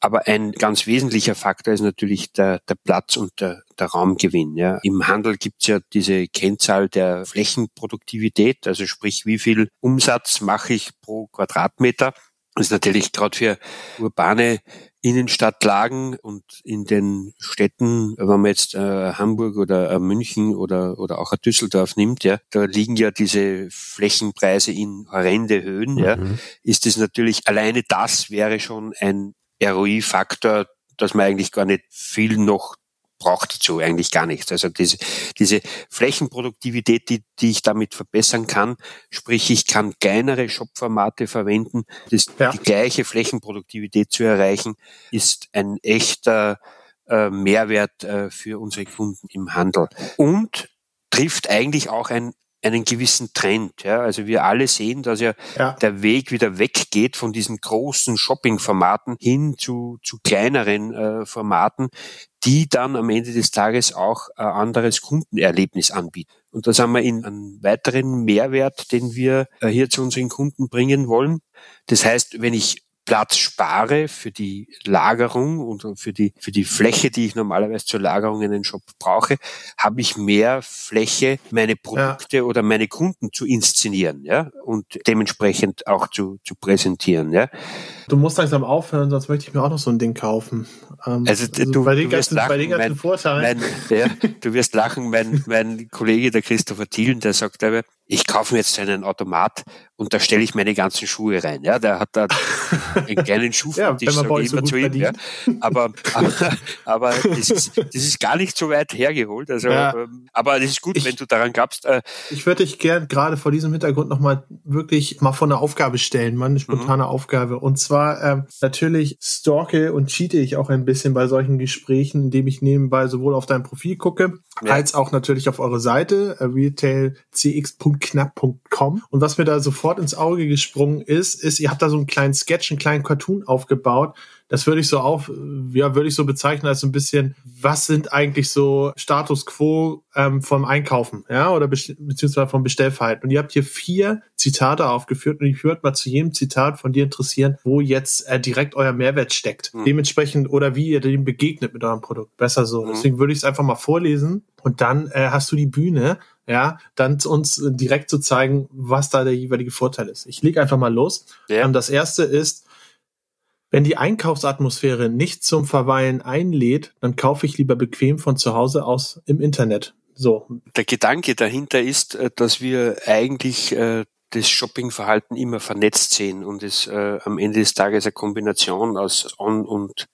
Speaker 3: Aber ein ganz wesentlicher Faktor ist natürlich der, der Platz und der, der Raumgewinn. Ja. Im Handel gibt's ja diese Kennzahl der Flächenproduktivität, also sprich, wie viel Umsatz mache ich pro Quadratmeter. Das ist natürlich gerade für urbane Innenstadtlagen und in den Städten, wenn man jetzt äh, Hamburg oder äh, München oder, oder auch Düsseldorf nimmt, ja, da liegen ja diese Flächenpreise in horrende Höhen, mhm. ja, ist es natürlich, alleine das wäre schon ein ROI-Faktor, dass man eigentlich gar nicht viel noch braucht dazu eigentlich gar nichts. Also diese, diese Flächenproduktivität, die, die ich damit verbessern kann, sprich ich kann kleinere Shop-Formate verwenden, das, ja. die gleiche Flächenproduktivität zu erreichen, ist ein echter äh, Mehrwert äh, für unsere Kunden im Handel. Und trifft eigentlich auch ein einen gewissen Trend. Ja? Also wir alle sehen, dass ja, ja. der Weg wieder weggeht von diesen großen Shopping-Formaten hin zu, zu kleineren äh, Formaten, die dann am Ende des Tages auch ein anderes Kundenerlebnis anbieten. Und das haben wir in einen weiteren Mehrwert, den wir äh, hier zu unseren Kunden bringen wollen. Das heißt, wenn ich Platz spare für die Lagerung und für die, für die Fläche, die ich normalerweise zur Lagerung in den Shop brauche, habe ich mehr Fläche, meine Produkte ja. oder meine Kunden zu inszenieren, ja, und dementsprechend auch zu, zu präsentieren, ja.
Speaker 2: Du musst langsam aufhören, sonst möchte ich mir auch noch so ein Ding kaufen.
Speaker 3: Ähm, also, also, du, bei den, du ganzen, lachen, bei den ganzen mein, Vorteilen. Mein, ja, du wirst lachen, mein, mein Kollege, der Christopher Thielen, der sagt aber, ich kaufe mir jetzt einen Automat und da stelle ich meine ganzen Schuhe rein. Ja, der hat da einen kleinen Schuh, ja, ich sage immer so zu ihm. Ja. Aber, aber, aber das, ist, das ist gar nicht so weit hergeholt. Also, ja. ähm, aber das ist gut, ich, wenn du daran glaubst. Äh,
Speaker 2: ich würde dich gern gerade vor diesem Hintergrund nochmal wirklich mal vor eine Aufgabe stellen, mal eine spontane mhm. Aufgabe. Und zwar ähm, natürlich stalke und cheate ich auch ein bisschen bei solchen Gesprächen, indem ich nebenbei sowohl auf dein Profil gucke, ja. als auch natürlich auf eure Seite, äh, retailcx.knapp.com. Und was mir da sofort ins Auge gesprungen ist, ist, ihr habt da so einen kleinen Sketch, einen kleinen Cartoon aufgebaut, das würde ich so auf, ja, würde ich so bezeichnen als so ein bisschen, was sind eigentlich so Status quo ähm, vom Einkaufen, ja, oder beziehungsweise vom Bestellverhalten. Und ihr habt hier vier Zitate aufgeführt und ich würde mal zu jedem Zitat von dir interessieren, wo jetzt äh, direkt euer Mehrwert steckt. Mhm. Dementsprechend oder wie ihr dem begegnet mit eurem Produkt. Besser so. Mhm. Deswegen würde ich es einfach mal vorlesen und dann äh, hast du die Bühne, ja, dann uns direkt zu zeigen, was da der jeweilige Vorteil ist. Ich leg einfach mal los. Ja. Und das erste ist, wenn die Einkaufsatmosphäre nicht zum Verweilen einlädt, dann kaufe ich lieber bequem von zu Hause aus im Internet. So.
Speaker 3: Der Gedanke dahinter ist, äh, dass wir eigentlich äh, das Shoppingverhalten immer vernetzt sehen und es äh, am Ende des Tages eine Kombination aus On- und,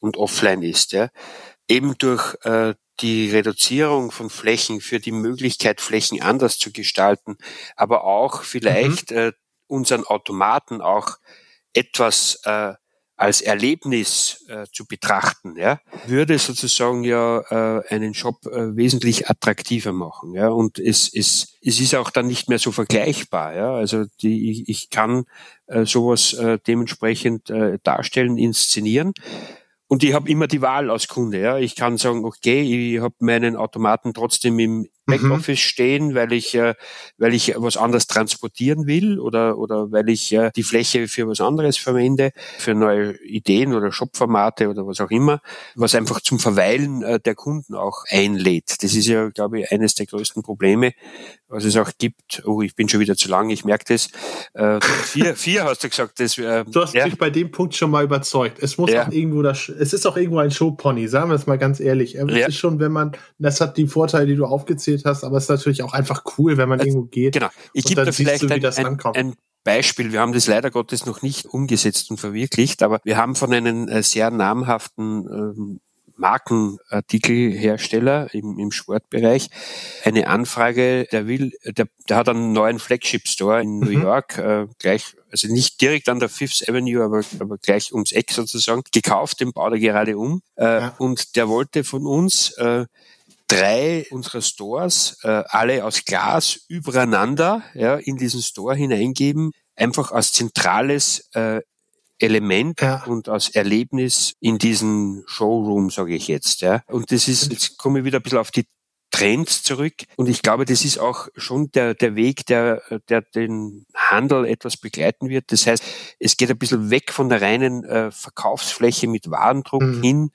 Speaker 3: und Offline ist. Ja. Eben durch äh, die Reduzierung von Flächen für die Möglichkeit, Flächen anders zu gestalten, aber auch vielleicht mhm. äh, unseren Automaten auch etwas äh, als Erlebnis äh, zu betrachten, ja, würde sozusagen ja äh, einen Job äh, wesentlich attraktiver machen, ja, und es, es, es ist auch dann nicht mehr so vergleichbar, ja, also die, ich, ich kann äh, sowas äh, dementsprechend äh, darstellen, inszenieren und ich habe immer die Wahl als Kunde. Ja. Ich kann sagen, okay, ich habe meinen Automaten trotzdem im Backoffice mhm. stehen, weil ich, äh, weil ich was anderes transportieren will oder, oder weil ich äh, die Fläche für was anderes verwende, für neue Ideen oder Shopformate oder was auch immer, was einfach zum Verweilen äh, der Kunden auch einlädt. Das ist ja, glaube ich, eines der größten Probleme, was es auch gibt. Oh, ich bin schon wieder zu lang, ich merke das. Äh, vier, vier hast du gesagt. Das,
Speaker 2: äh, du hast ja. mich bei dem Punkt schon mal überzeugt. Es muss ja. auch irgendwo das, es ist auch irgendwo ein Showpony, sagen wir es mal ganz ehrlich. Es ja. ist schon, wenn man, das hat die Vorteile, die du aufgezählt hast, aber es ist natürlich auch einfach cool, wenn man äh, irgendwo geht.
Speaker 3: Genau. Ich gebe da vielleicht du, ein, ein, ein, Beispiel. Wir haben das leider Gottes noch nicht umgesetzt und verwirklicht, aber wir haben von einem äh, sehr namhaften ähm, Markenartikelhersteller im, im Sportbereich eine Anfrage, der will, der, der hat einen neuen Flagship Store in New mhm. York, äh, gleich, also nicht direkt an der Fifth Avenue, aber, aber gleich ums Eck sozusagen, gekauft, den baut er gerade um. Äh, ja. Und der wollte von uns äh, drei unserer Stores, äh, alle aus Glas, übereinander ja, in diesen Store hineingeben, einfach als zentrales äh, Element ja. und als Erlebnis in diesen Showroom, sage ich jetzt. Ja. Und das ist, jetzt komme ich wieder ein bisschen auf die Trends zurück. Und ich glaube, das ist auch schon der, der Weg, der, der den Handel etwas begleiten wird. Das heißt, es geht ein bisschen weg von der reinen äh, Verkaufsfläche mit Warendruck mhm. hin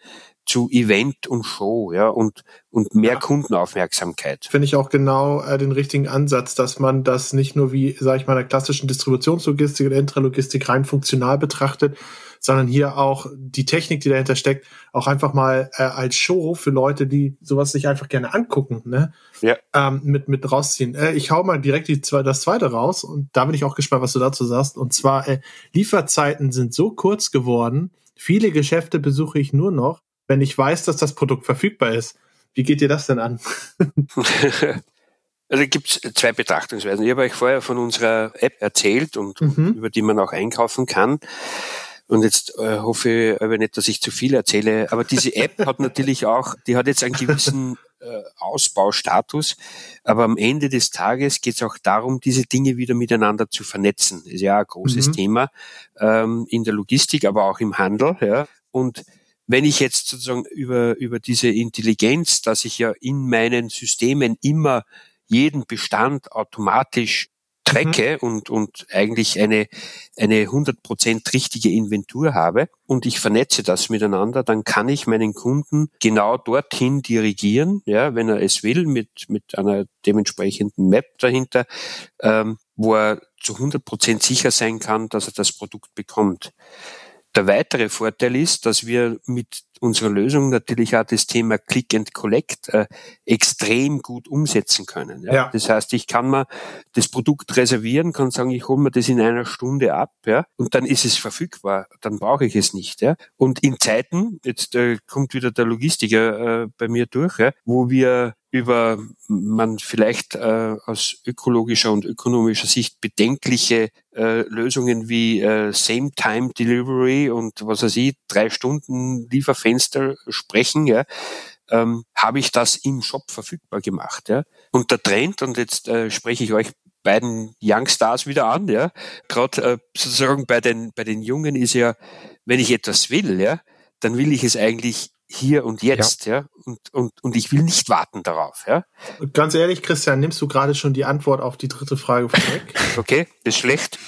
Speaker 3: zu Event und Show, ja, und, und mehr ja. Kundenaufmerksamkeit.
Speaker 2: Finde ich auch genau äh, den richtigen Ansatz, dass man das nicht nur wie, sage ich mal, der klassischen Distributionslogistik oder Intralogistik rein funktional betrachtet, sondern hier auch die Technik, die dahinter steckt, auch einfach mal äh, als Show für Leute, die sowas sich einfach gerne angucken, ne? Ja. Ähm, mit, mit rausziehen. Äh, ich hau mal direkt die, das zweite raus und da bin ich auch gespannt, was du dazu sagst. Und zwar, äh, Lieferzeiten sind so kurz geworden, viele Geschäfte besuche ich nur noch, wenn ich weiß, dass das Produkt verfügbar ist. Wie geht dir das denn an?
Speaker 3: Also gibt es zwei Betrachtungsweisen. Ich habe euch vorher von unserer App erzählt und mhm. über die man auch einkaufen kann. Und jetzt äh, hoffe ich aber nicht, dass ich zu viel erzähle. Aber diese App hat natürlich auch, die hat jetzt einen gewissen äh, Ausbaustatus. Aber am Ende des Tages geht es auch darum, diese Dinge wieder miteinander zu vernetzen. Ist ja ein großes mhm. Thema ähm, in der Logistik, aber auch im Handel. Ja. Und wenn ich jetzt sozusagen über, über diese Intelligenz, dass ich ja in meinen Systemen immer jeden Bestand automatisch tracke mhm. und, und eigentlich eine, eine 100% richtige Inventur habe und ich vernetze das miteinander, dann kann ich meinen Kunden genau dorthin dirigieren, ja, wenn er es will, mit, mit einer dementsprechenden Map dahinter, ähm, wo er zu 100% sicher sein kann, dass er das Produkt bekommt. Der weitere Vorteil ist, dass wir mit unserer Lösung natürlich auch das Thema Click and Collect äh, extrem gut umsetzen können. Ja? ja? Das heißt, ich kann mir das Produkt reservieren, kann sagen, ich hole mir das in einer Stunde ab, ja, und dann ist es verfügbar. Dann brauche ich es nicht. Ja? Und in Zeiten, jetzt äh, kommt wieder der Logistiker äh, bei mir durch, ja, wo wir über man vielleicht äh, aus ökologischer und ökonomischer Sicht bedenkliche äh, Lösungen wie äh, Same-Time-Delivery und was weiß ich, drei Stunden Lieferfenster sprechen, ja, ähm, habe ich das im Shop verfügbar gemacht. Ja. Und der Trend, und jetzt äh, spreche ich euch beiden Youngstars wieder an, ja, gerade äh, sozusagen bei den, bei den Jungen ist ja, wenn ich etwas will, ja, dann will ich es eigentlich hier und jetzt, ja, ja und, und, und ich will nicht warten darauf, ja.
Speaker 2: Ganz ehrlich, Christian, nimmst du gerade schon die Antwort auf die dritte Frage vorweg?
Speaker 3: okay, ist schlecht.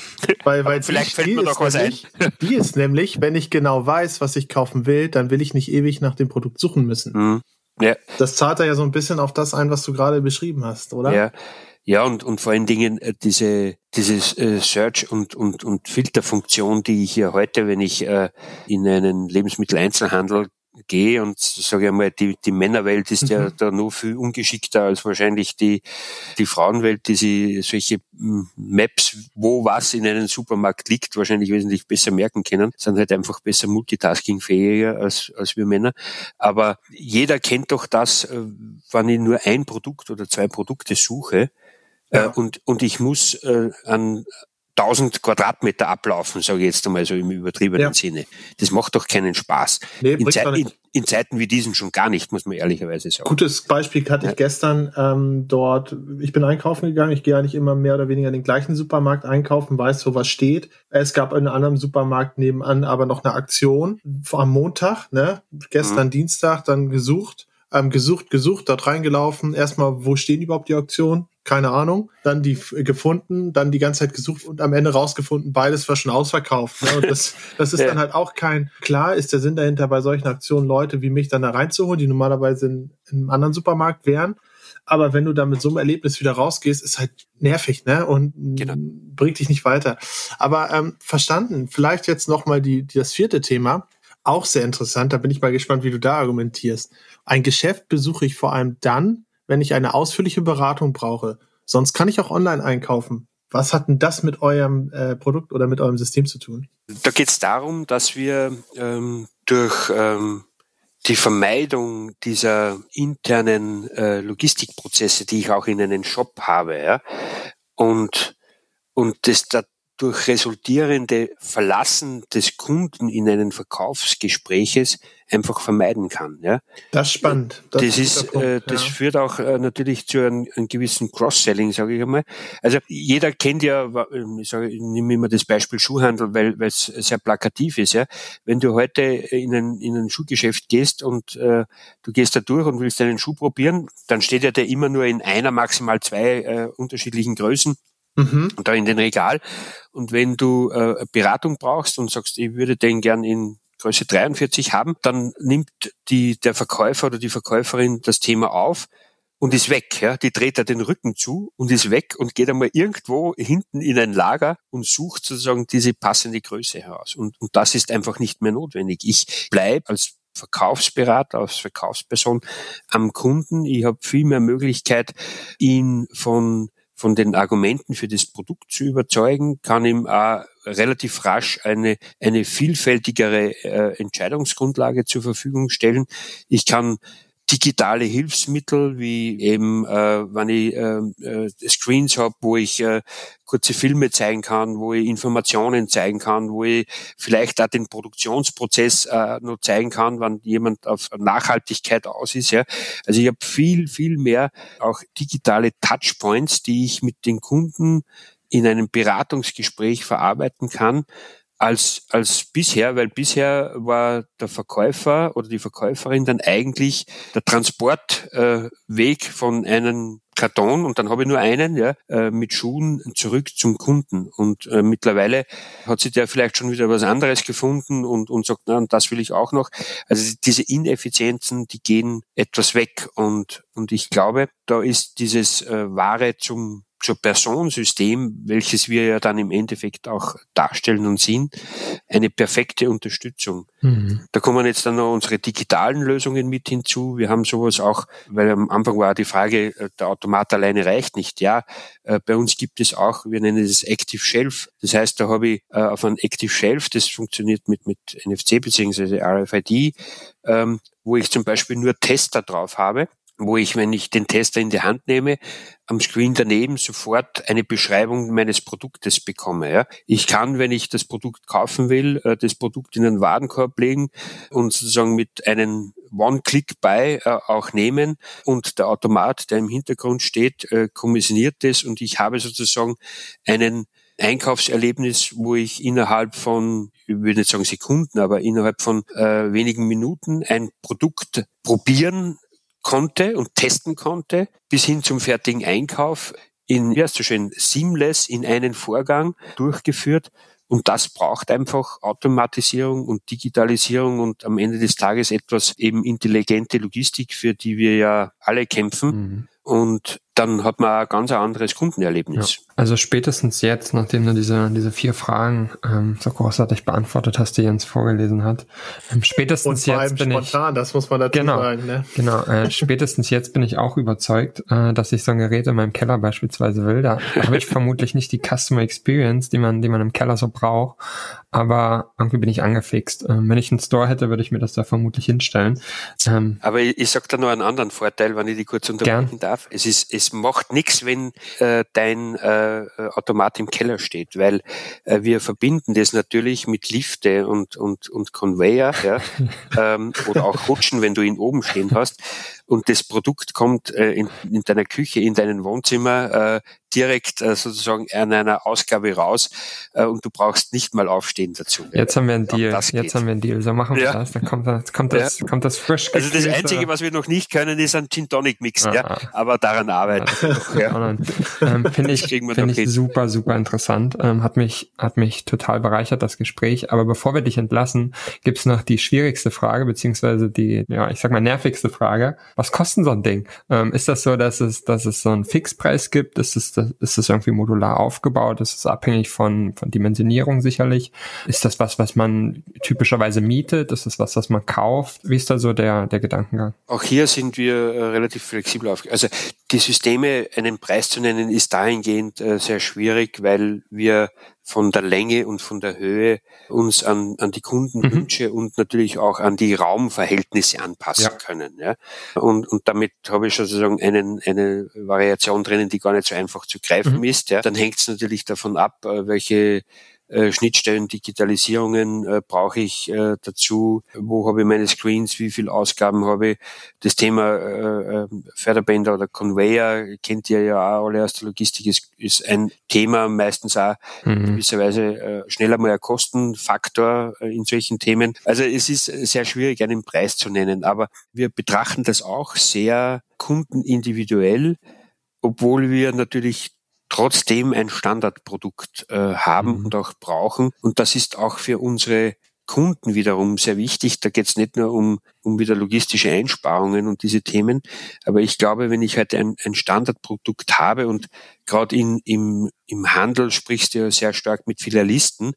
Speaker 2: Weil, weil vielleicht fällt mir noch was nämlich, ein. die ist nämlich, wenn ich genau weiß, was ich kaufen will, dann will ich nicht ewig nach dem Produkt suchen müssen. Mhm. Ja. Das zahlt ja so ein bisschen auf das ein, was du gerade beschrieben hast, oder?
Speaker 3: Ja. Ja, und, und vor allen Dingen äh, diese, diese äh, Search- und, und, und Filterfunktion, die ich hier heute, wenn ich äh, in einen Lebensmitteleinzelhandel gehe und sage ich mal, die, die Männerwelt ist mhm. ja da nur viel ungeschickter als wahrscheinlich die, die Frauenwelt, die sie solche Maps, wo was in einem Supermarkt liegt, wahrscheinlich wesentlich besser merken können, sind halt einfach besser multitaskingfähiger als, als wir Männer. Aber jeder kennt doch das, äh, wenn ich nur ein Produkt oder zwei Produkte suche, äh, ja. und, und ich muss äh, an, 1000 Quadratmeter ablaufen, sage ich jetzt einmal so im übertriebenen ja. Sinne. Das macht doch keinen Spaß. Nee, in, Zeit, in, in, Zeiten wie diesen schon gar nicht, muss man ehrlicherweise sagen.
Speaker 2: Gutes Beispiel hatte ja. ich gestern ähm, dort. Ich bin einkaufen gegangen. Ich gehe eigentlich immer mehr oder weniger in den gleichen Supermarkt einkaufen, weiß, wo was steht. Es gab in einem anderen Supermarkt nebenan aber noch eine Aktion am Montag, ne? gestern mhm. Dienstag, dann gesucht ähm, gesucht, gesucht, dort reingelaufen. Erstmal, wo stehen überhaupt die Auktionen? Keine Ahnung. Dann die gefunden, dann die ganze Zeit gesucht und am Ende rausgefunden, beides war schon ausverkauft. Ne? Und das, das ist ja. dann halt auch kein, klar ist der Sinn dahinter bei solchen Aktionen Leute wie mich dann da reinzuholen, die normalerweise in, in einem anderen Supermarkt wären. Aber wenn du dann mit so einem Erlebnis wieder rausgehst, ist halt nervig, ne? Und genau. bringt dich nicht weiter. Aber ähm, verstanden. Vielleicht jetzt nochmal die, die, das vierte Thema. Auch sehr interessant. Da bin ich mal gespannt, wie du da argumentierst. Ein Geschäft besuche ich vor allem dann, wenn ich eine ausführliche Beratung brauche. Sonst kann ich auch online einkaufen. Was hat denn das mit eurem äh, Produkt oder mit eurem System zu tun?
Speaker 3: Da geht es darum, dass wir ähm, durch ähm, die Vermeidung dieser internen äh, Logistikprozesse, die ich auch in einem Shop habe, ja, und, und das da durch resultierende Verlassen des Kunden in einen Verkaufsgespräches einfach vermeiden kann. Ja?
Speaker 2: Das ist spannend.
Speaker 3: Das, das ist, Punkt, äh, das ja. führt auch äh, natürlich zu einem, einem gewissen Cross-Selling, sage ich einmal. Also jeder kennt ja, ich, sage, ich nehme immer das Beispiel Schuhhandel, weil es sehr plakativ ist. Ja? Wenn du heute in ein, in ein Schuhgeschäft gehst und äh, du gehst da durch und willst einen Schuh probieren, dann steht ja der immer nur in einer, maximal zwei äh, unterschiedlichen Größen mhm. da in den Regal. Und wenn du äh, Beratung brauchst und sagst, ich würde den gern in Größe 43 haben, dann nimmt die, der Verkäufer oder die Verkäuferin das Thema auf und ist weg. Ja? Die dreht da den Rücken zu und ist weg und geht einmal irgendwo hinten in ein Lager und sucht sozusagen diese passende Größe heraus. Und, und das ist einfach nicht mehr notwendig. Ich bleibe als Verkaufsberater, als Verkaufsperson am Kunden. Ich habe viel mehr Möglichkeit, ihn von von den Argumenten für das Produkt zu überzeugen, kann ihm auch relativ rasch eine, eine vielfältigere äh, Entscheidungsgrundlage zur Verfügung stellen. Ich kann digitale Hilfsmittel, wie eben, äh, wenn ich äh, äh, Screens habe, wo ich äh, kurze Filme zeigen kann, wo ich Informationen zeigen kann, wo ich vielleicht auch den Produktionsprozess äh, noch zeigen kann, wenn jemand auf Nachhaltigkeit aus ist. Ja. Also ich habe viel, viel mehr auch digitale Touchpoints, die ich mit den Kunden in einem Beratungsgespräch verarbeiten kann, als, als bisher, weil bisher war der Verkäufer oder die Verkäuferin dann eigentlich der Transportweg äh, von einem Karton und dann habe ich nur einen ja, äh, mit Schuhen zurück zum Kunden. Und äh, mittlerweile hat sich der vielleicht schon wieder was anderes gefunden und, und sagt, na, das will ich auch noch. Also diese Ineffizienzen, die gehen etwas weg. Und, und ich glaube, da ist dieses äh, Ware zum zur Personensystem, welches wir ja dann im Endeffekt auch darstellen und sind, eine perfekte Unterstützung. Mhm. Da kommen jetzt dann noch unsere digitalen Lösungen mit hinzu. Wir haben sowas auch, weil am Anfang war die Frage, äh, der Automat alleine reicht nicht. Ja, äh, bei uns gibt es auch, wir nennen es Active Shelf. Das heißt, da habe ich äh, auf einem Active Shelf, das funktioniert mit, mit NFC bzw. RFID, ähm, wo ich zum Beispiel nur Tester drauf habe wo ich, wenn ich den Tester in die Hand nehme, am Screen daneben sofort eine Beschreibung meines Produktes bekomme. Ja. Ich kann, wenn ich das Produkt kaufen will, äh, das Produkt in einen Warenkorb legen und sozusagen mit einem One-Click-Buy äh, auch nehmen und der Automat, der im Hintergrund steht, äh, kommissioniert das und ich habe sozusagen einen Einkaufserlebnis, wo ich innerhalb von, ich würde nicht sagen Sekunden, aber innerhalb von äh, wenigen Minuten ein Produkt probieren konnte und testen konnte, bis hin zum fertigen Einkauf in, ja, so schön seamless in einen Vorgang durchgeführt. Und das braucht einfach Automatisierung und Digitalisierung und am Ende des Tages etwas eben intelligente Logistik, für die wir ja alle kämpfen. Mhm. Und dann hat man ein ganz anderes Kundenerlebnis.
Speaker 1: Ja. Also spätestens jetzt, nachdem du diese, diese vier Fragen ähm, so großartig beantwortet hast, die Jens vorgelesen hat, ähm, spätestens
Speaker 2: Und
Speaker 1: jetzt bin
Speaker 2: spontan,
Speaker 1: ich,
Speaker 2: das muss man dazu
Speaker 1: genau,
Speaker 2: sagen. Ne?
Speaker 1: Genau, äh, spätestens jetzt bin ich auch überzeugt, äh, dass ich so ein Gerät in meinem Keller beispielsweise will. Da habe ich vermutlich nicht die Customer Experience, die man, die man im Keller so braucht, aber irgendwie bin ich angefixt. Ähm, wenn ich einen Store hätte, würde ich mir das da vermutlich hinstellen.
Speaker 3: Ähm, aber ich, ich sage da noch einen anderen Vorteil, wenn ich die kurz unterbrechen darf. Es ist, es macht nichts, wenn äh, dein äh, Automat im Keller steht, weil äh, wir verbinden das natürlich mit Lifte und, und, und Conveyor ja, ähm, oder auch Rutschen, wenn du ihn oben stehen hast und das Produkt kommt äh, in, in deiner Küche, in deinem Wohnzimmer äh, direkt äh, sozusagen an einer Ausgabe raus äh, und du brauchst nicht mal aufstehen dazu.
Speaker 1: Jetzt haben wir einen Deal. Jetzt geht. haben wir einen Deal. So machen wir ja. das. Dann kommt das, kommt das, ja. kommt das frisch.
Speaker 3: Also das Einzige, was wir noch nicht können, ist ein Gin Tonic mixen, ah, ja. Ah. Aber daran arbeiten
Speaker 1: ja. ähm, Finde ich, find ich super, super interessant. Ähm, hat mich, hat mich total bereichert, das Gespräch. Aber bevor wir dich entlassen, gibt's noch die schwierigste Frage, beziehungsweise die, ja, ich sag mal nervigste Frage was kostet so ein Ding? Ähm, ist das so, dass es, dass es so einen Fixpreis gibt? Ist es, ist es irgendwie modular aufgebaut? Ist es abhängig von, von Dimensionierung sicherlich? Ist das was, was man typischerweise mietet? Ist das was, was man kauft? Wie ist da so der, der Gedankengang?
Speaker 3: Auch hier sind wir äh, relativ flexibel auf. Also die Systeme, einen Preis zu nennen, ist dahingehend äh, sehr schwierig, weil wir von der Länge und von der Höhe uns an, an die Kundenwünsche mhm. und natürlich auch an die Raumverhältnisse anpassen ja. können. Ja. Und, und damit habe ich sozusagen einen, eine Variation drinnen, die gar nicht so einfach zu greifen mhm. ist. Ja. Dann hängt es natürlich davon ab, äh, welche äh, Schnittstellen, Digitalisierungen äh, brauche ich äh, dazu, wo habe ich meine Screens, wie viel Ausgaben habe ich. Das Thema äh, äh, Förderbänder oder Conveyor kennt ihr ja auch alle aus der Logistik, ist, ist ein Thema, meistens auch mhm. gewisserweise äh, schneller mal ein Kostenfaktor äh, in solchen Themen. Also es ist sehr schwierig, einen Preis zu nennen, aber wir betrachten das auch sehr kundenindividuell, obwohl wir natürlich trotzdem ein Standardprodukt äh, haben mhm. und auch brauchen. Und das ist auch für unsere Kunden wiederum sehr wichtig. Da geht es nicht nur um, um wieder logistische Einsparungen und diese Themen. Aber ich glaube, wenn ich halt ein, ein Standardprodukt habe und gerade in, im, im Handel sprichst du ja sehr stark mit Filialisten,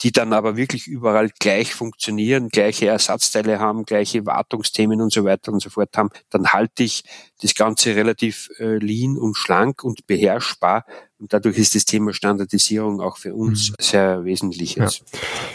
Speaker 3: die dann aber wirklich überall gleich funktionieren, gleiche Ersatzteile haben, gleiche Wartungsthemen und so weiter und so fort haben, dann halte ich das Ganze relativ äh, lean und schlank und beherrschbar. Und dadurch ist das Thema Standardisierung auch für uns mhm. sehr wesentlich. Ja.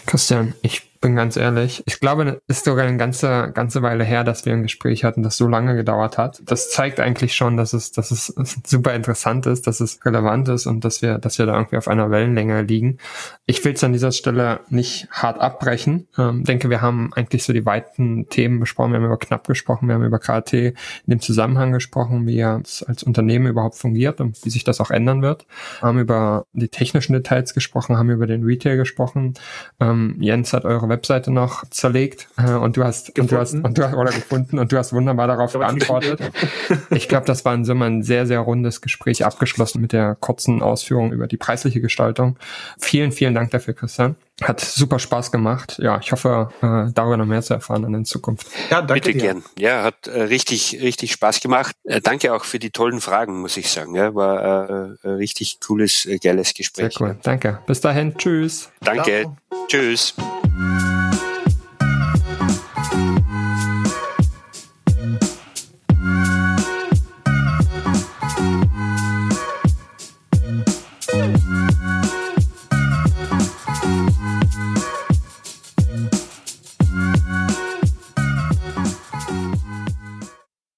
Speaker 1: Christian, ich bin ganz ehrlich. Ich glaube, es ist sogar eine ganze, ganze Weile her, dass wir ein Gespräch hatten, das so lange gedauert hat. Das zeigt eigentlich schon, dass es, dass es super interessant ist, dass es relevant ist und dass wir, dass wir da irgendwie auf einer Wellenlänge liegen. Ich will es an dieser Stelle nicht hart abbrechen. Ähm, denke, wir haben eigentlich so die weiten Themen besprochen. Wir haben über knapp gesprochen, wir haben über KT in dem Zusammenhang gesprochen, wie es als Unternehmen überhaupt fungiert und wie sich das auch ändern wird. Haben über die technischen Details gesprochen, haben über den Retail gesprochen. Ähm, Jens hat eure Webseite noch zerlegt äh, und du hast und du hast und du hast oder gefunden und du hast wunderbar darauf geantwortet. ich glaube, das war in Summe ein sehr sehr rundes Gespräch abgeschlossen mit der kurzen Ausführung über die preisliche Gestaltung. Vielen vielen Dank dafür, Christian. Hat super Spaß gemacht. Ja, ich hoffe, äh, darüber noch mehr zu erfahren in Zukunft.
Speaker 3: Ja, danke Bitte dir. gern. Ja, hat äh, richtig, richtig Spaß gemacht. Äh, danke auch für die tollen Fragen, muss ich sagen. Ja, war äh, ein richtig cooles, geiles Gespräch.
Speaker 1: Sehr cool. Danke. Bis dahin. Tschüss.
Speaker 3: Danke. Ciao. Tschüss.